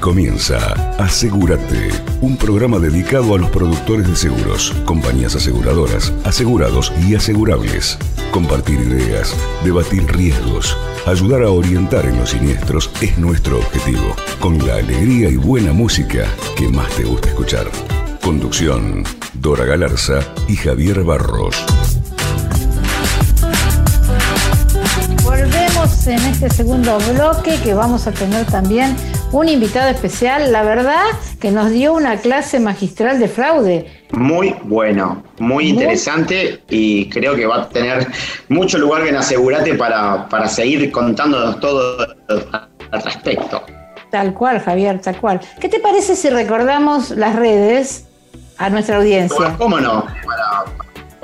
Comienza Asegúrate, un programa dedicado a los productores de seguros, compañías aseguradoras, asegurados y asegurables. Compartir ideas, debatir riesgos, ayudar a orientar en los siniestros es nuestro objetivo, con la alegría y buena música que más te gusta escuchar. Conducción, Dora Galarza y Javier Barros. Volvemos en este segundo bloque que vamos a tener también un invitado especial, la verdad que nos dio una clase magistral de fraude. Muy bueno, muy, interesante y creo que va a tener mucho lugar en Asegurate para, para seguir contándonos todo al respecto. Tal cual, Javier, tal cual. ¿Qué te parece si recordamos las redes a nuestra audiencia? ¿Cómo no?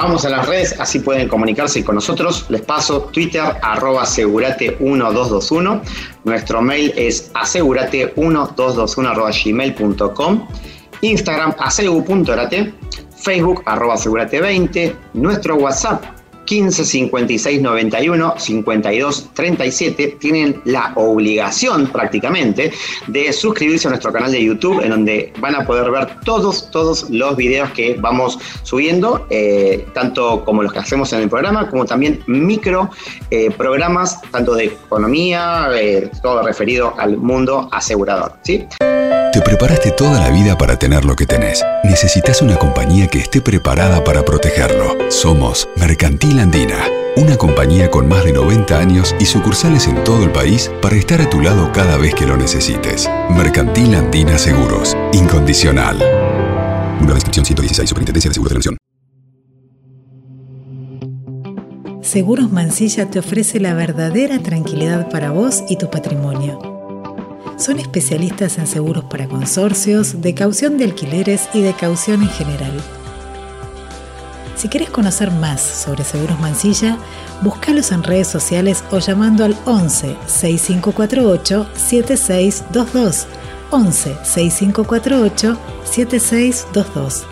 Vamos a las redes, así pueden comunicarse con nosotros. Les paso Twitter, arroba asegurate1221. Nuestro mail es asegurate1221 arroba gmail.com. Instagram, asegu.orate. Facebook, arroba asegurate20. Nuestro WhatsApp, 15 56 91 52 37 tienen la obligación prácticamente de suscribirse a nuestro canal de YouTube en donde van a poder ver todos todos los videos que vamos subiendo eh, tanto como los que hacemos en el programa como también micro eh, programas tanto de economía eh, todo referido al mundo asegurador ¿sí? Te preparaste toda la vida para tener lo que tenés. Necesitas una compañía que esté preparada para protegerlo. Somos Mercantil Andina, una compañía con más de 90 años y sucursales en todo el país para estar a tu lado cada vez que lo necesites. Mercantil Andina Seguros, incondicional. Una descripción 116, Superintendencia de Seguros de la. Seguros Mansilla te ofrece la verdadera tranquilidad para vos y tu patrimonio. Son especialistas en seguros para consorcios, de caución de alquileres y de caución en general. Si quieres conocer más sobre Seguros Mansilla, búscalos en redes sociales o llamando al 11 6548 7622. 11 6548 7622.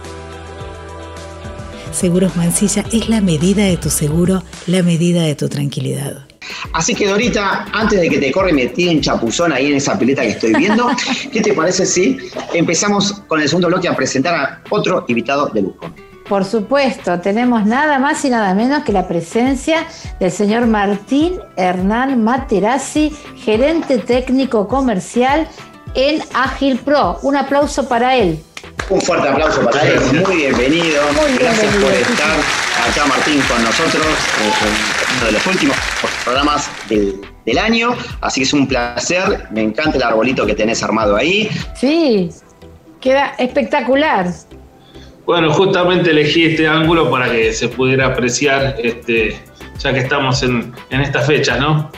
Seguros Mansilla es la medida de tu seguro, la medida de tu tranquilidad. Así que Dorita, antes de que te corre metí un chapuzón ahí en esa pileta que estoy viendo, ¿qué te parece si empezamos con el segundo bloque a presentar a otro invitado de lujo? Por supuesto, tenemos nada más y nada menos que la presencia del señor Martín Hernán Materazzi, gerente técnico comercial en Agil Pro. Un aplauso para él. Un fuerte aplauso para él, muy bienvenido. Muy Gracias bienvenido. por estar acá, Martín, con nosotros, en uno de los últimos programas del, del año. Así que es un placer, me encanta el arbolito que tenés armado ahí. Sí, queda espectacular. Bueno, justamente elegí este ángulo para que se pudiera apreciar, este, ya que estamos en, en estas fechas, ¿no?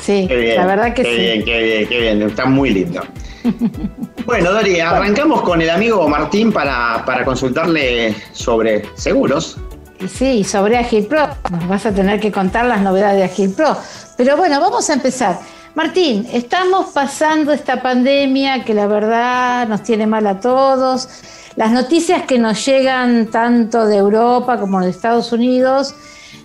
Sí, la verdad que qué sí. bien, qué bien, qué bien, está muy lindo. Bueno, Dori, arrancamos con el amigo Martín para, para consultarle sobre seguros. Sí, sobre Agil Pro. Nos vas a tener que contar las novedades de Agil Pro. Pero bueno, vamos a empezar. Martín, estamos pasando esta pandemia que la verdad nos tiene mal a todos. Las noticias que nos llegan tanto de Europa como de Estados Unidos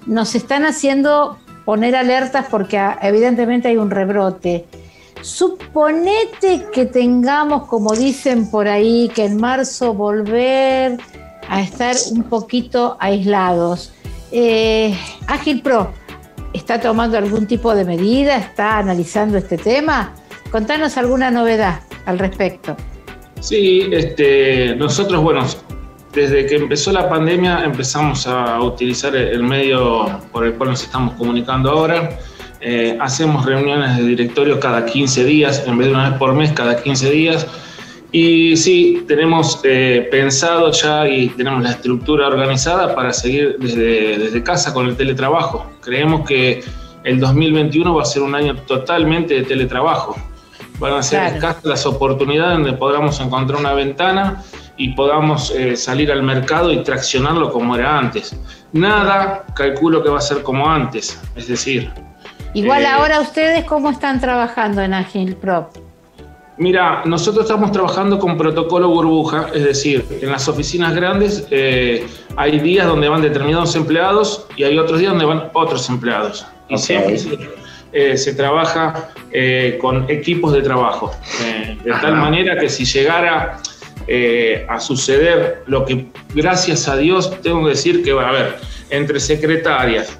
nos están haciendo poner alertas porque ah, evidentemente hay un rebrote. Suponete que tengamos, como dicen por ahí, que en marzo volver a estar un poquito aislados. Eh, Ágil Pro, ¿está tomando algún tipo de medida? ¿Está analizando este tema? Contanos alguna novedad al respecto. Sí, este, nosotros, bueno, desde que empezó la pandemia empezamos a utilizar el medio por el cual nos estamos comunicando ahora. Eh, hacemos reuniones de directorio cada 15 días, en vez de una vez por mes, cada 15 días. Y sí, tenemos eh, pensado ya y tenemos la estructura organizada para seguir desde, desde casa con el teletrabajo. Creemos que el 2021 va a ser un año totalmente de teletrabajo. Van a ser Claro. escasas las oportunidades donde podamos encontrar una ventana y podamos eh, salir al mercado y traccionarlo como era antes. Nada calculo que va a ser como antes, es decir, Igual Eh, ahora ustedes cómo están trabajando en Agil Pro. Mira, nosotros estamos trabajando con protocolo burbuja, es decir, en las oficinas grandes eh, hay días donde van determinados empleados y hay otros días donde van otros empleados. Y siempre eh, se trabaja eh, con equipos de trabajo, de tal manera que si llegara a suceder lo que, gracias a Dios, tengo que decir que, va a ver, entre secretarias,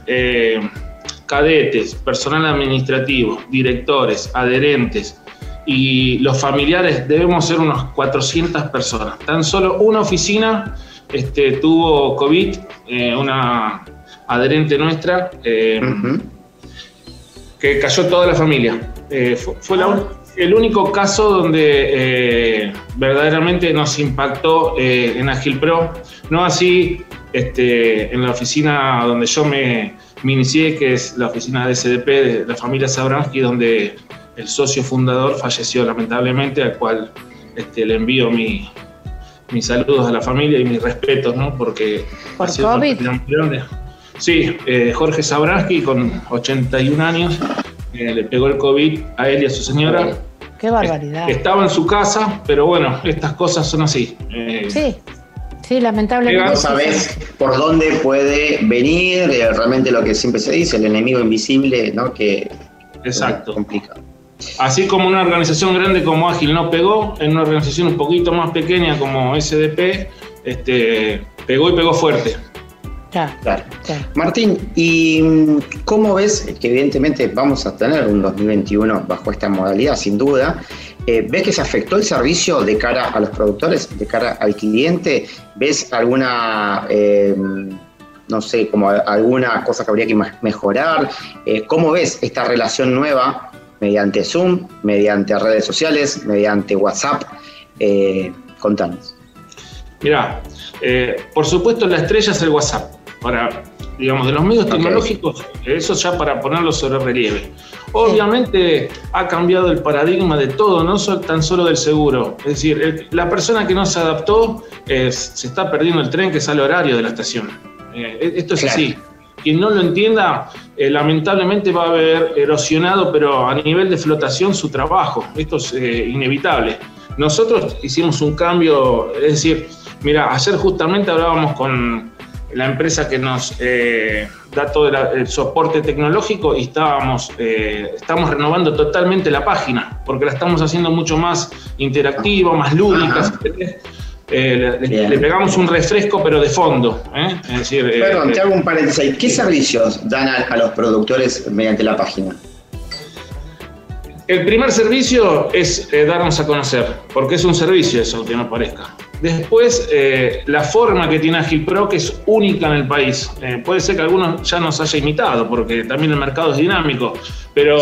cadetes, personal administrativo, directores, adherentes, y los familiares debemos ser unos 400 personas. Tan solo una oficina este, tuvo COVID, eh, una adherente nuestra, eh, que cayó toda la familia. Eh, fue, el único caso donde verdaderamente nos impactó en Agilpro, no así este, en la oficina donde yo me, me, inicié, que es la oficina de SDP de la familia Sabransky, donde el socio fundador falleció lamentablemente, al cual este, le envío mi, mis saludos a la familia y mis respetos, ¿no? Porque... ¿Por COVID? Sí, eh, Jorge Sabransky, con 81 años, eh, le pegó el COVID a él y a su señora. Qué barbaridad. Estaba en su casa, pero bueno, estas cosas son así. Eh, sí. Sí, lamentablemente. No sabes por dónde puede venir, realmente lo que siempre se dice, el enemigo invisible, ¿no? Que Exacto. Es complicado. Así como una organización grande como Ágil no pegó, en una organización un poquito más pequeña como SDP, este, pegó y pegó fuerte. Claro, Martín, ¿y mm, cómo ves que evidentemente vamos a tener un 2021 bajo esta modalidad, sin duda? Eh, ¿Ves que se afectó el servicio de cara a los productores, de cara al cliente? ¿Ves alguna, eh, no sé, como alguna cosa que habría que mejorar? Eh, ¿Cómo ves esta relación nueva mediante Zoom, mediante redes sociales, mediante WhatsApp. Contanos. Mira, eh, por supuesto la estrella es el WhatsApp. Para, digamos, de los medios tecnológicos, eso ya para ponerlo sobre relieve. Obviamente ha cambiado el paradigma de todo, no tan solo del seguro. Es decir, la persona que no se adaptó se está perdiendo el tren que sale horario de la estación. Eh, esto es así quien no lo entienda, eh, lamentablemente va a haber erosionado, pero a nivel de flotación, su trabajo. Esto es eh, inevitable. Nosotros hicimos un cambio, es decir, mira, ayer justamente hablábamos con la empresa que nos eh, da todo el, soporte tecnológico y estábamos, estamos renovando totalmente la página, porque la estamos haciendo mucho más interactiva, más lúdica. Eh, le, pegamos un refresco, pero de fondo. ¿eh? Eh, Perdón, te hago un paréntesis. ¿Qué servicios dan a, los productores mediante la página? El primer servicio es darnos a conocer, porque es un servicio eso, aunque no parezca. Después, la forma que tiene Agil Pro, que es única en el país. puede ser que algunos ya nos haya imitado, porque también el mercado es dinámico, pero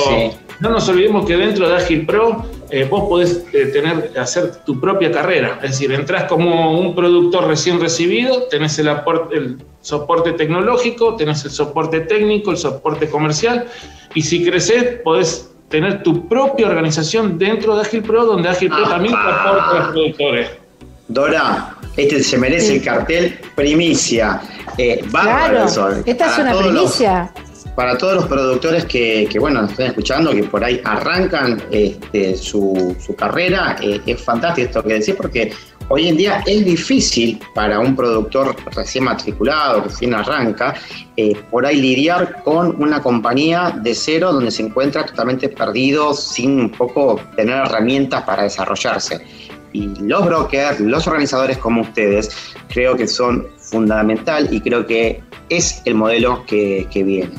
no nos olvidemos que dentro de Agil Pro eh, vos podés eh, tener, hacer tu propia carrera. Es decir, entras como un productor recién recibido, tenés el, el soporte tecnológico, tenés el soporte técnico, el soporte comercial, y si creces, podés tener tu propia organización dentro de Agil Pro, donde Agil Pro también te aporta a los productores. Dora, este se merece el cartel primicia. Eh, claro, esta es una primicia para todos los productores que, bueno, nos están escuchando, que por ahí arrancan este, su, carrera, eh, es fantástico esto que decís, porque hoy en día es difícil para un productor recién matriculado, recién arranca, eh, por ahí lidiar con una compañía de cero donde se encuentra totalmente perdido, sin un poco tener herramientas para desarrollarse. Y los brokers, los organizadores como ustedes, creo que son fundamental y creo que es el modelo que viene.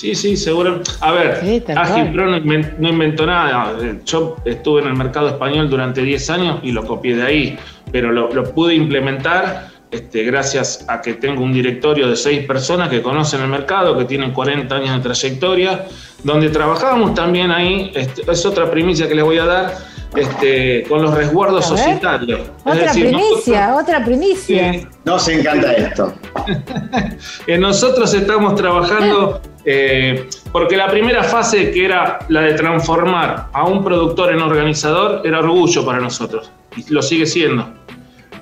Sí, sí, seguro. A ver, Agil Pro no inventó, nada. Yo estuve en el mercado español durante 10 años y lo copié de ahí, pero lo, pude implementar este, gracias a que tengo un directorio de 6 personas que conocen el mercado, que tienen 40 años de trayectoria, donde trabajábamos también ahí, este, es otra primicia que les voy a dar, este, con los resguardos societarios. Otra primicia, otra primicia. Nos encanta esto. nosotros estamos trabajando eh, porque la primera fase, que era la de transformar a un productor en organizador, era orgullo para nosotros, y lo sigue siendo.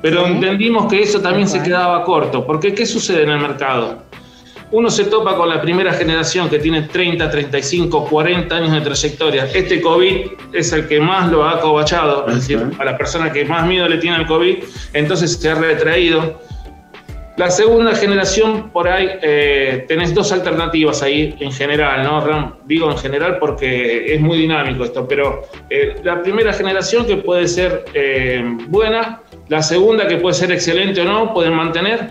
Pero entendimos que eso también se quedaba corto, porque ¿qué sucede en el mercado? Uno se topa con la primera generación que tiene 30, 35, 40 años de trayectoria. Este COVID es el que más lo ha acobachado, es decir, a la persona que más miedo le tiene al COVID, entonces se ha retraído La segunda generación, por ahí, eh, tenés dos alternativas ahí en general, ¿no? Digo en general porque es muy dinámico esto, pero eh, la primera generación que puede ser eh, buena, la segunda que puede ser excelente o no, pueden mantener,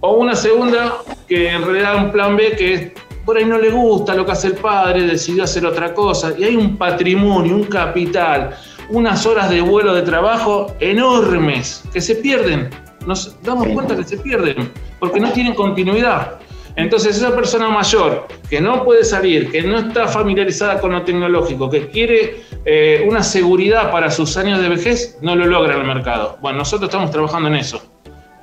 o una segunda que en realidad un plan B que por ahí no le gusta lo que hace el padre, decidió hacer otra cosa, y hay un patrimonio, un capital, unas horas de vuelo de trabajo enormes que se pierden nos damos cuenta que se pierden porque no tienen continuidad. Entonces esa persona mayor que no puede salir, que no está familiarizada con lo tecnológico, que quiere eh, una seguridad para sus años de vejez, no lo logra en el mercado. Bueno, nosotros estamos trabajando en eso.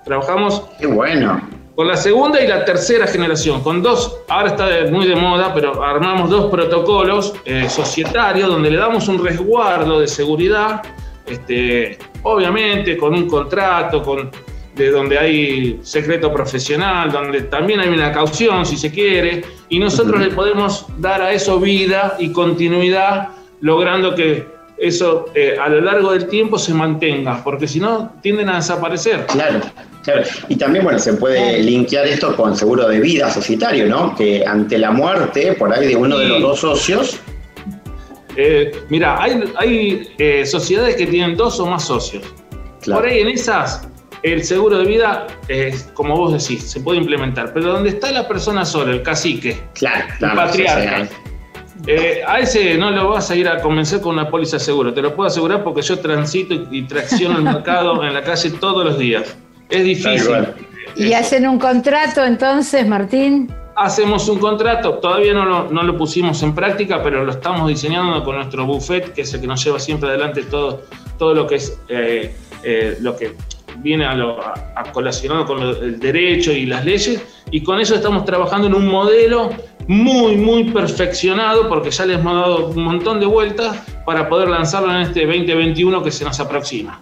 Trabajamos Qué bueno. con la segunda y la tercera generación, con dos, ahora está muy de moda, pero armamos dos protocolos eh, societarios donde le damos un resguardo de seguridad, este, obviamente con un contrato, con de donde hay secreto profesional, donde también hay una caución, si se quiere, y nosotros le podemos dar a eso vida y continuidad, logrando que eso eh, a lo largo del tiempo se mantenga, porque si no tienden a desaparecer. Claro, claro. Y también, bueno, se puede linkear esto con seguro de vida societario, ¿no? Que ante la muerte, por ahí de uno de los dos socios. Eh, mira, hay, hay eh, sociedades que tienen dos o más socios. Por ahí en esas el seguro de vida, es, como vos decís, se puede implementar, pero donde está la persona sola, el cacique, claro, el patriarca, eh, a ese no lo vas a ir a convencer con una póliza de seguro, te lo puedo asegurar porque yo transito y tracciono el mercado en la calle todos los días. Es difícil. ¿Y hacen un contrato entonces, Martín? Hacemos un contrato, todavía no lo, no lo, pusimos en práctica, pero lo estamos diseñando con nuestro buffet, que es el que nos lleva siempre adelante todo, todo lo que es eh, eh, lo que viene a, lo, a, colacionado con el derecho y las leyes, y con eso estamos trabajando en un modelo muy, muy perfeccionado, porque ya les hemos dado un montón de vueltas para poder lanzarlo en este 2021 que se nos aproxima.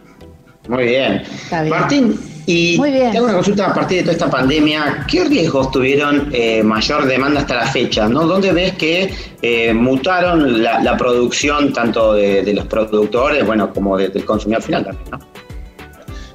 Muy bien. Martín, y tengo una consulta a partir de toda esta pandemia. ¿Qué riesgos tuvieron eh, mayor demanda hasta la fecha? ¿no? ¿Dónde ves que eh, mutaron la, producción tanto de, los productores bueno, como del consumidor final también? ¿no?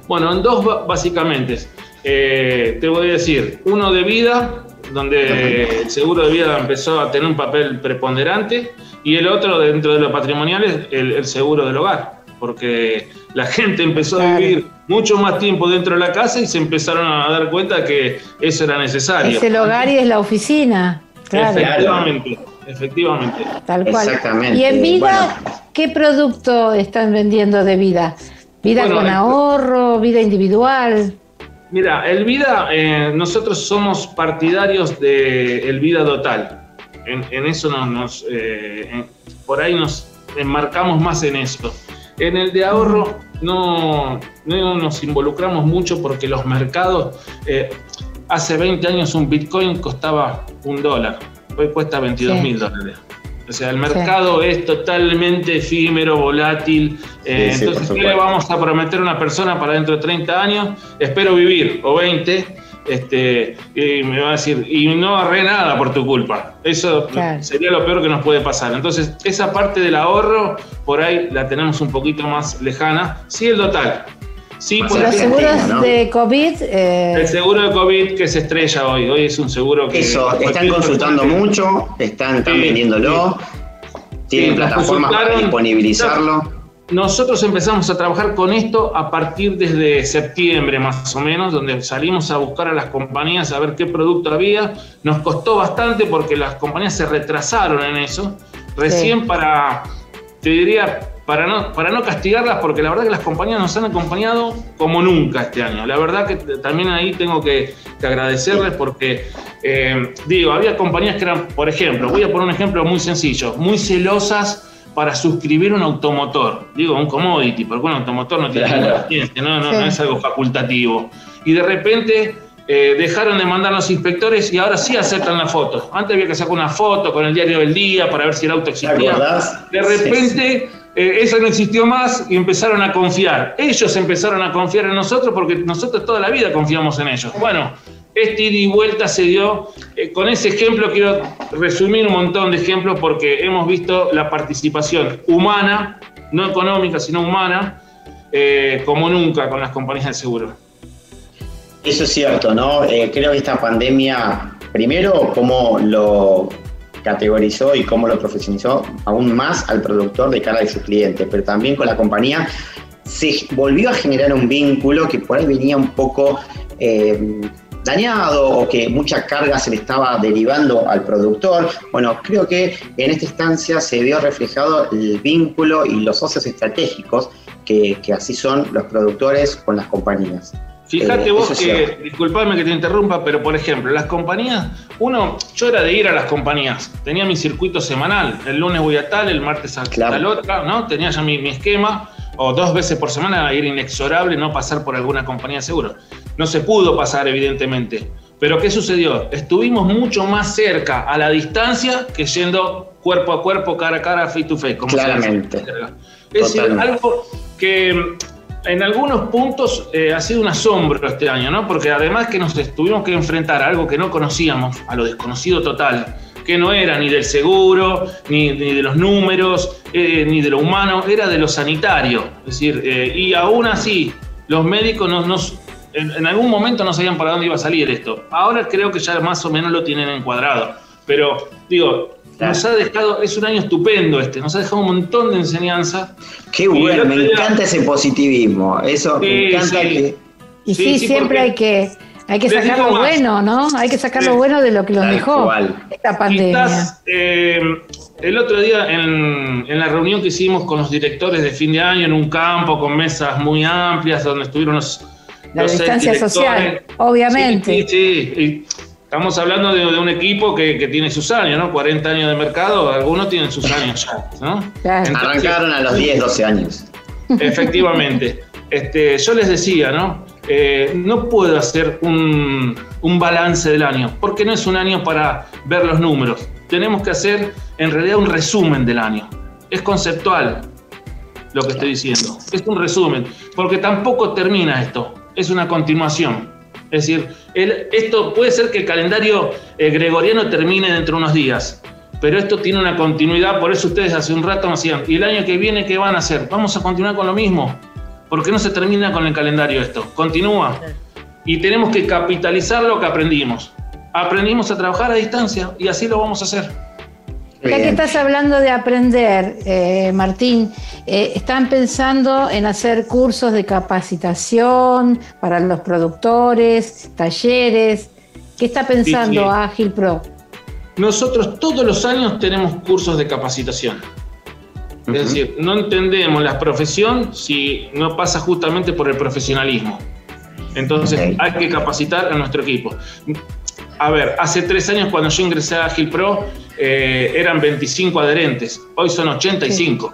Bueno, en dos básicamente. Eh, te voy a decir, uno de vida, donde el seguro de vida empezó a tener un papel preponderante, y el otro dentro de lo patrimonial es el, seguro del hogar, porque la gente empezó a vivir mucho más tiempo dentro de la casa y se empezaron a dar cuenta que eso era necesario. Es el hogar y es la oficina. Claro. Efectivamente, efectivamente. Tal cual. Exactamente. Y en vida, ¿qué producto están vendiendo de vida? Vida con ahorro, vida individual. Mira, el vida, eh, nosotros somos partidarios del el vida total. En, eso nos, eh, por ahí nos enmarcamos más en eso. En el de ahorro no, no nos involucramos mucho porque los mercados, eh, hace 20 años un Bitcoin costaba un dólar, hoy cuesta 22 mil dólares. O sea, el mercado es totalmente efímero, volátil. Eh, entonces, ¿qué le vamos a prometer a una persona para dentro de 30 años? Espero vivir, o 20, este, y me va a decir, y no agarré nada por tu culpa. Eso sería lo peor que nos puede pasar. Entonces, esa parte del ahorro, por ahí la tenemos un poquito más lejana. Sí, el total. Sí, por los seguros de COVID. Eh, el seguro de COVID que se estrella hoy. Hoy es un seguro que. Eso, están consultando mucho, están, vendiéndolo, tienen plataformas para disponibilizarlo. Nosotros empezamos a trabajar con esto a partir desde septiembre más o menos, donde salimos a buscar a las compañías a ver qué producto había. Nos costó bastante porque las compañías se retrasaron en eso. Recién para, te diría, para no, para no castigarlas, porque la verdad que las compañías nos han acompañado como nunca este año. La verdad que también ahí tengo que, agradecerles porque, eh, digo, había compañías que eran, por ejemplo, voy a poner un ejemplo muy sencillo, muy celosas para suscribir un automotor. Digo, un commodity, porque un automotor no tiene ninguna no, no, no, es algo facultativo. Y de repente eh, dejaron de mandar los inspectores y ahora sí aceptan la foto. Antes había que sacar una foto con el diario del día para ver si el auto existía. De repente eh, eso no existió más y empezaron a confiar. Ellos empezaron a confiar en nosotros porque nosotros toda la vida confiamos en ellos. Bueno, este ida y vuelta se dio. Eh, con ese ejemplo quiero resumir un montón de ejemplos porque hemos visto la participación humana, no económica, sino humana, eh, como nunca con las compañías de seguro. Eso es cierto, ¿no? Eh, creo que esta pandemia, primero, cómo lo categorizó y cómo lo profesionalizó aún más al productor de cara de sus clientes, pero también con la compañía se volvió a generar un vínculo que por ahí venía un poco eh, dañado o que mucha carga se le estaba derivando al productor. Bueno, creo que en esta instancia se vio reflejado el vínculo y los socios estratégicos que así son los productores con las compañías. Fíjate eh, vos que, disculpame que te interrumpa, pero por ejemplo, las compañías, uno, yo era de ir a las compañías, tenía mi circuito semanal, el lunes voy a tal, el martes a tal otra, ¿no? Tenía ya mi, esquema, o dos veces por semana ir inexorable, no pasar por alguna compañía seguro. No se pudo pasar, evidentemente. Pero ¿qué sucedió? Estuvimos mucho más cerca a la distancia que yendo cuerpo a cuerpo, cara a cara, face to face. Como Claramente. Es decir, algo que en algunos puntos eh, ha sido un asombro este año, ¿no? Porque además que nos tuvimos que enfrentar a algo que no conocíamos, a lo desconocido total, que no era ni del seguro, ni, de los números, eh, ni de lo humano, era de lo sanitario. Es decir, eh, y aún así, los médicos en, algún momento no sabían para dónde iba a salir esto. Ahora creo que ya más o menos lo tienen encuadrado. Pero digo, nos ha dejado, es un año estupendo este, nos ha dejado un montón de enseñanza. Qué bueno, me encanta ese positivismo. Eso me encanta que. Y sí, siempre hay que, hay que sacar lo bueno, ¿no? Hay que sacar lo bueno de lo que nos dejó esta pandemia. Eh, el otro día en, en, la reunión que hicimos con los directores de fin de año en un campo con mesas muy amplias donde estuvieron los. La distancia social, obviamente. Sí, sí. Estamos hablando de, un equipo que, tiene sus años, ¿no? 40 años de mercado, algunos tienen sus años ya, ¿no? Arrancaron a los 10, 12 años. Efectivamente. Este, yo les decía, ¿no? Eh, no puedo hacer un, un, balance del año, porque no es un año para ver los números. Tenemos que hacer en realidad un resumen del año. Es conceptual lo que estoy diciendo. Es un resumen, porque tampoco termina esto, es una continuación. Es decir, esto puede ser que el calendario eh, gregoriano termine dentro de unos días, pero esto tiene una continuidad, por eso ustedes hace un rato me decían, ¿y el año que viene qué van a hacer? ¿Vamos a continuar con lo mismo? ¿Por qué no se termina con el calendario esto? Continúa. Y tenemos que capitalizar lo que aprendimos. Aprendimos a trabajar a distancia y así lo vamos a hacer. Ya que estás hablando de aprender, eh, Martín, eh, ¿están pensando en hacer cursos de capacitación para los productores, talleres? ¿Qué está pensando Agil Pro? Nosotros todos los años tenemos cursos de capacitación. Es decir, no entendemos la profesión si no pasa justamente por el profesionalismo. Entonces hay que capacitar a nuestro equipo. A ver, hace tres años cuando yo ingresé a Agil Pro eh, eran 25 adherentes, hoy son 85.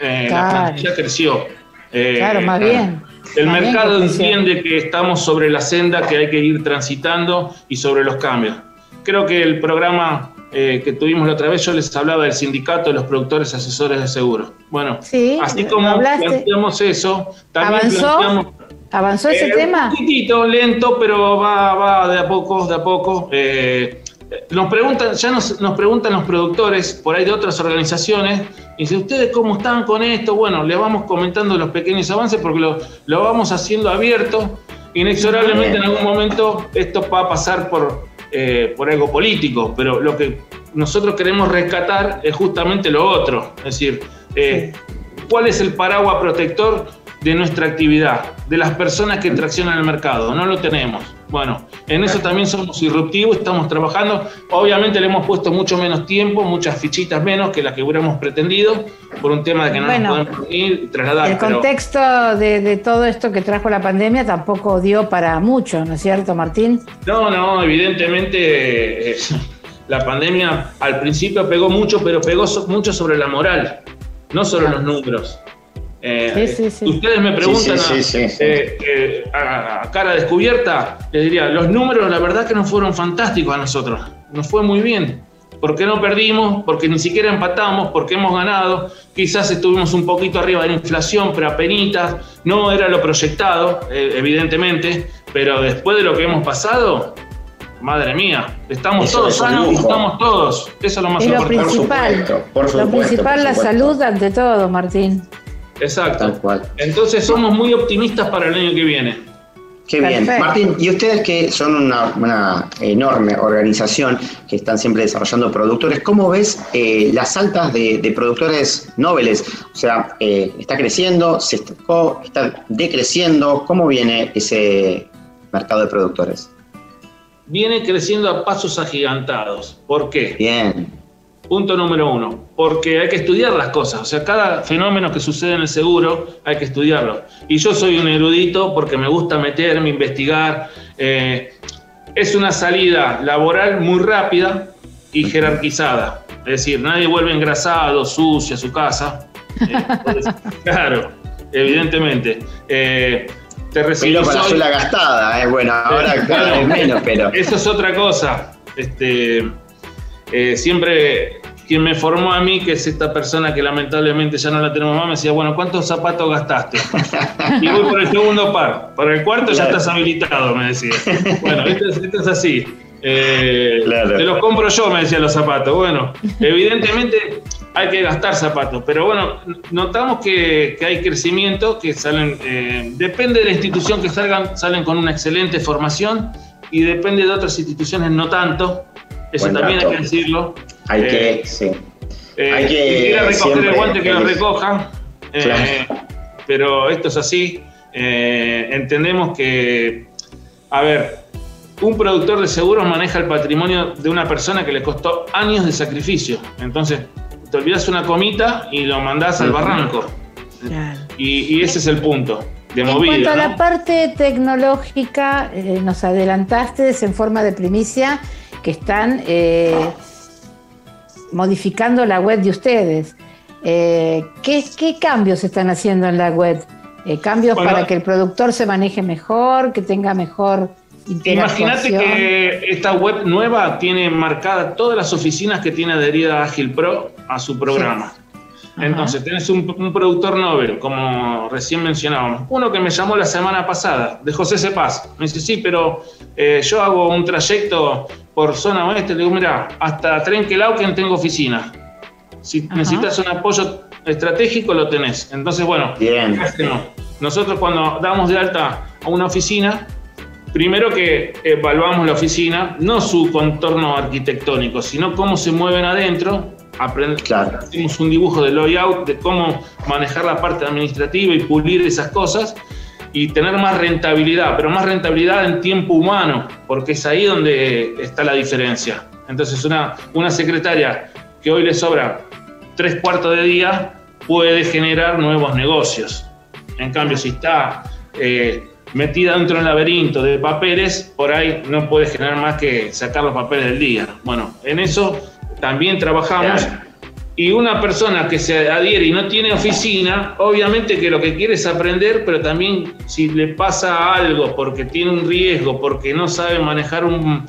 Eh, la plantilla creció. Eh, claro, más bien. El mercado entiende que estamos sobre la senda que hay que ir transitando y sobre los cambios. Creo que el programa que tuvimos la otra vez, yo les hablaba del sindicato de los productores asesores de seguro. Bueno, así como planteamos eso, también ¿Avanzó? ¿Avanzó ese tema? Un poquitito, lento, pero va, va de a poco, de a poco. Nos preguntan, ya nos, preguntan los productores por ahí de otras organizaciones, y si ustedes cómo están con esto, bueno, les vamos comentando los pequeños avances porque lo, vamos haciendo abierto. Inexorablemente en algún momento esto va a pasar por, eh, por algo político, pero lo que nosotros queremos rescatar es justamente lo otro, es decir, eh, cuál es el paraguas protector de nuestra actividad, de las personas que traccionan el mercado, no lo tenemos. Bueno, en eso también somos disruptivos, estamos trabajando. Obviamente le hemos puesto mucho menos tiempo, muchas fichitas menos que las que hubiéramos pretendido, por un tema de que no nos podemos ir y trasladar. El contexto de, todo esto que trajo la pandemia tampoco dio para mucho, ¿no es cierto, Martín? No, no, evidentemente eh, la pandemia al principio pegó mucho, pero pegó mucho sobre la moral, no sobre los números. Eh, ustedes me preguntan eh, eh, a, cara descubierta, les diría, los números la verdad que no fueron fantásticos a nosotros, nos fue muy bien. Porque no perdimos, porque ni siquiera empatamos, porque hemos ganado, quizás estuvimos un poquito arriba de la inflación, pero apenas, no era lo proyectado, evidentemente, pero después de lo que hemos pasado, madre mía, estamos todos sanos, estamos todos, eso es lo más importante. Lo principal, lo principal la salud ante todo, Martín. Exacto. Entonces somos muy optimistas para el año que viene. Qué bien. Martín, y ustedes que son una, enorme organización que están siempre desarrollando productores, ¿cómo ves eh, las altas de, productores nobles? O sea, eh, ¿está creciendo? ¿Se estancó? ¿Está decreciendo? ¿Cómo viene ese mercado de productores? Viene creciendo a pasos agigantados. ¿Por qué? Bien. Punto número uno, porque hay que estudiar las cosas. O sea, cada fenómeno que sucede en el seguro hay que estudiarlo. Y yo soy un erudito porque me gusta meterme, investigar. Eh, es una salida laboral muy rápida y jerarquizada. Es decir, nadie vuelve engrasado, sucio a su casa. Eh, claro, evidentemente. Eh, te recibí con la suela gastada, bueno, ahora claro, menos, pero. Eso es otra cosa. Este, siempre quien me formó a mí, que es esta persona que lamentablemente ya no la tenemos más, me decía, bueno, ¿cuántos zapatos gastaste? y voy por el segundo par. Para el cuarto ya estás habilitado, me decía. Bueno, esto es, así. Eh, te los compro yo, me decía los zapatos. Bueno, evidentemente hay que gastar zapatos, pero bueno, notamos que, hay crecimiento, que salen, eh, depende de la institución que salgan, salen con una excelente formación y depende de otras instituciones no tanto. Eso también hay que decirlo. Hay que, eh, sí. Eh, hay que recoger el guante que lo recoja. Eh, pero esto es así. entendemos que, a ver, un productor de seguros maneja el patrimonio de una persona que le costó años de sacrificio. Entonces, te olvidas una comita y lo mandás al barranco. Y, ese es el punto. De en cuanto a la parte tecnológica, nos adelantaste en forma de primicia que están modificando la web de ustedes. Eh, ¿qué, cambios están haciendo en la web? Eh, ¿Cambios para que el productor se maneje mejor, que tenga mejor Imagínate que esta web nueva tiene marcadas todas las oficinas que tiene adherida Agile Pro a su programa. Entonces, tenés un, productor Nobel, como recién mencionábamos. Uno que me llamó la semana pasada, de José Cepaz. Me dice, sí, pero eh, yo hago un trayecto por zona oeste, le digo, mira, hasta Trenquelauquen tengo oficina. Si necesitas un apoyo estratégico, lo tenés. Entonces, bueno, Bien. nosotros cuando damos de alta a una oficina, primero que evaluamos la oficina, no su contorno arquitectónico, sino cómo se mueven adentro. Aprendemos claro. Hacemos un dibujo de layout, de cómo manejar la parte administrativa y pulir esas cosas y tener más rentabilidad, pero más rentabilidad en tiempo humano, porque es ahí donde está la diferencia. Entonces una, una secretaria que hoy le sobra tres cuartos de día puede generar nuevos negocios. En cambio, si está eh, metida dentro del laberinto de papeles, por ahí no puede generar más que sacar los papeles del día. Bueno, en eso también trabajamos. Y una persona que se adhiere y no tiene oficina, obviamente que lo que quiere es aprender, pero también si le pasa algo porque tiene un riesgo, porque no sabe manejar un,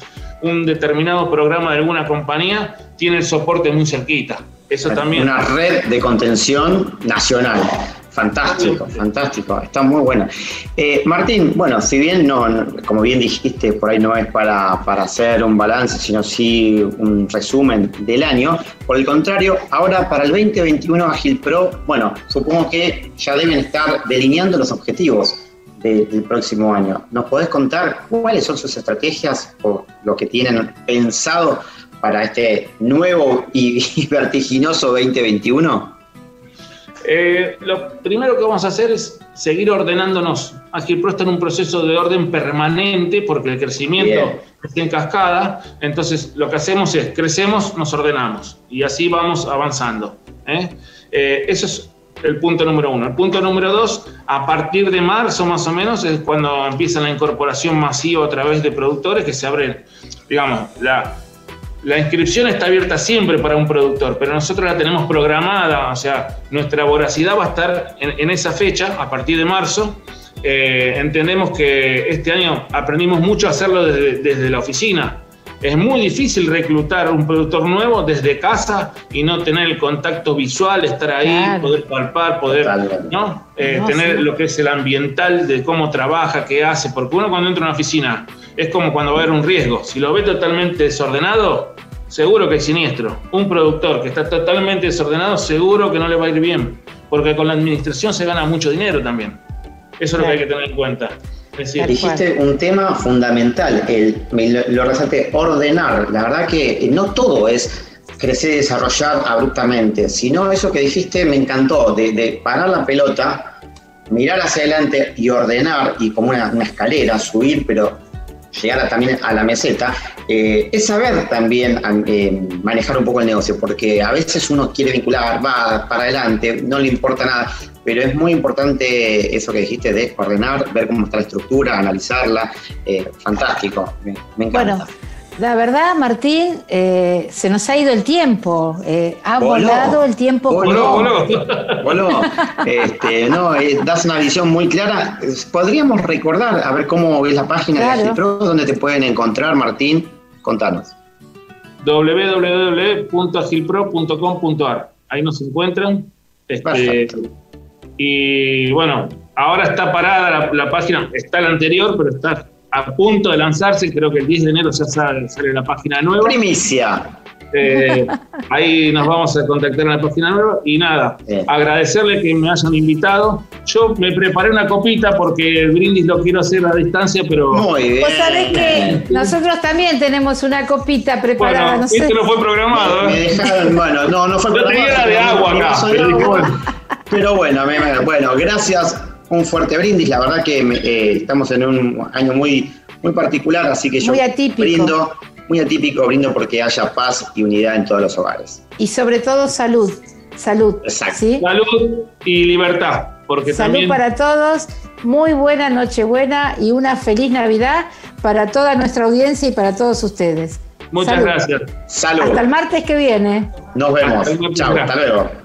determinado programa de alguna compañía, tiene el soporte muy cerquita. Eso también. Una red de contención nacional. Fantástico, fantástico, está muy buena. Eh, Martín, bueno, si bien no, como bien dijiste, por ahí no es para, hacer un balance, sino sí un resumen del año, por el contrario, ahora para el 2021 Agil Pro, bueno, supongo que ya deben estar delineando los objetivos del próximo año. ¿Nos podés contar cuáles son sus estrategias o lo que tienen pensado para este nuevo y vertiginoso 2021? Eh, lo primero que vamos a hacer es seguir ordenándonos. Agilpro está en un proceso de orden permanente porque el crecimiento está en cascada. Entonces, lo que hacemos es crecemos, nos ordenamos y así vamos avanzando. ¿eh? Eh, eso es el punto número uno. El punto número dos, a partir de marzo más o menos, es cuando empieza la incorporación masiva a través de productores que se abren, digamos, la, la inscripción está abierta siempre para un productor, pero nosotros la tenemos programada, o sea, nuestra voracidad va a estar en, esa fecha, a partir de marzo. Eh, entendemos que este año aprendimos mucho a hacerlo desde, la oficina. Es muy difícil reclutar un productor nuevo desde casa y no tener el contacto visual, estar ahí, poder palpar, poder ¿no? Eh, tener lo que es el ambiental de cómo trabaja, qué hace, porque uno cuando entra a una oficina es como cuando va a haber un riesgo. Si lo ve totalmente desordenado, seguro que es siniestro. Un productor que está totalmente desordenado, seguro que no le va a ir bien, porque con la administración se gana mucho dinero también. Eso es lo que hay que tener en cuenta. Dijiste un tema fundamental, el, lo, resalté, ordenar. La verdad que no todo es crecer y desarrollar abruptamente, sino eso que dijiste me encantó, de, parar la pelota, mirar hacia adelante y ordenar, y como una, escalera, subir, pero llegar también a la meseta, eh, es saber también eh, manejar un poco el negocio, porque a veces uno quiere vincular, va para adelante, no le importa nada, pero es muy importante eso que dijiste de ordenar, ver cómo está la estructura, analizarla. Eh, fantástico, me, encanta. La verdad, Martín, eh, se nos ha ido el tiempo. Eh, ha volado el tiempo. Voló, voló. Este, no, das una visión muy clara. Podríamos recordar, a ver cómo ves la página de Agilpro, donde te pueden encontrar, Martín. Contanos. www.agilpro.com.ar. Ahí nos encuentran. Este, y bueno, ahora está parada la, página, está la anterior, pero está a punto de lanzarse, creo que el 10 de enero ya sale, la página nueva. Primicia. Eh, ahí nos vamos a contactar en la página nueva y nada, agradecerle que me hayan invitado. Yo me preparé una copita porque el brindis lo quiero hacer a distancia, pero. Muy bien. Vos sabés que nosotros también tenemos una copita preparada. Bueno, no sé. Esto no fue programado. Me, dejaron, bueno, no, no fue Yo programado. Yo tenía la de agua acá. Pero bueno, bueno, gracias. Un fuerte brindis. La verdad que eh, estamos en un año muy, muy particular, así que yo brindo, muy atípico, brindo porque haya paz y unidad en todos los hogares. Y sobre todo salud. Salud. Exacto. Salud y libertad. Porque salud para todos. Muy buena Nochebuena y una feliz Navidad para toda nuestra audiencia y para todos ustedes. Muchas gracias. Salud. Hasta el martes que viene. Nos vemos. Chao, hasta luego.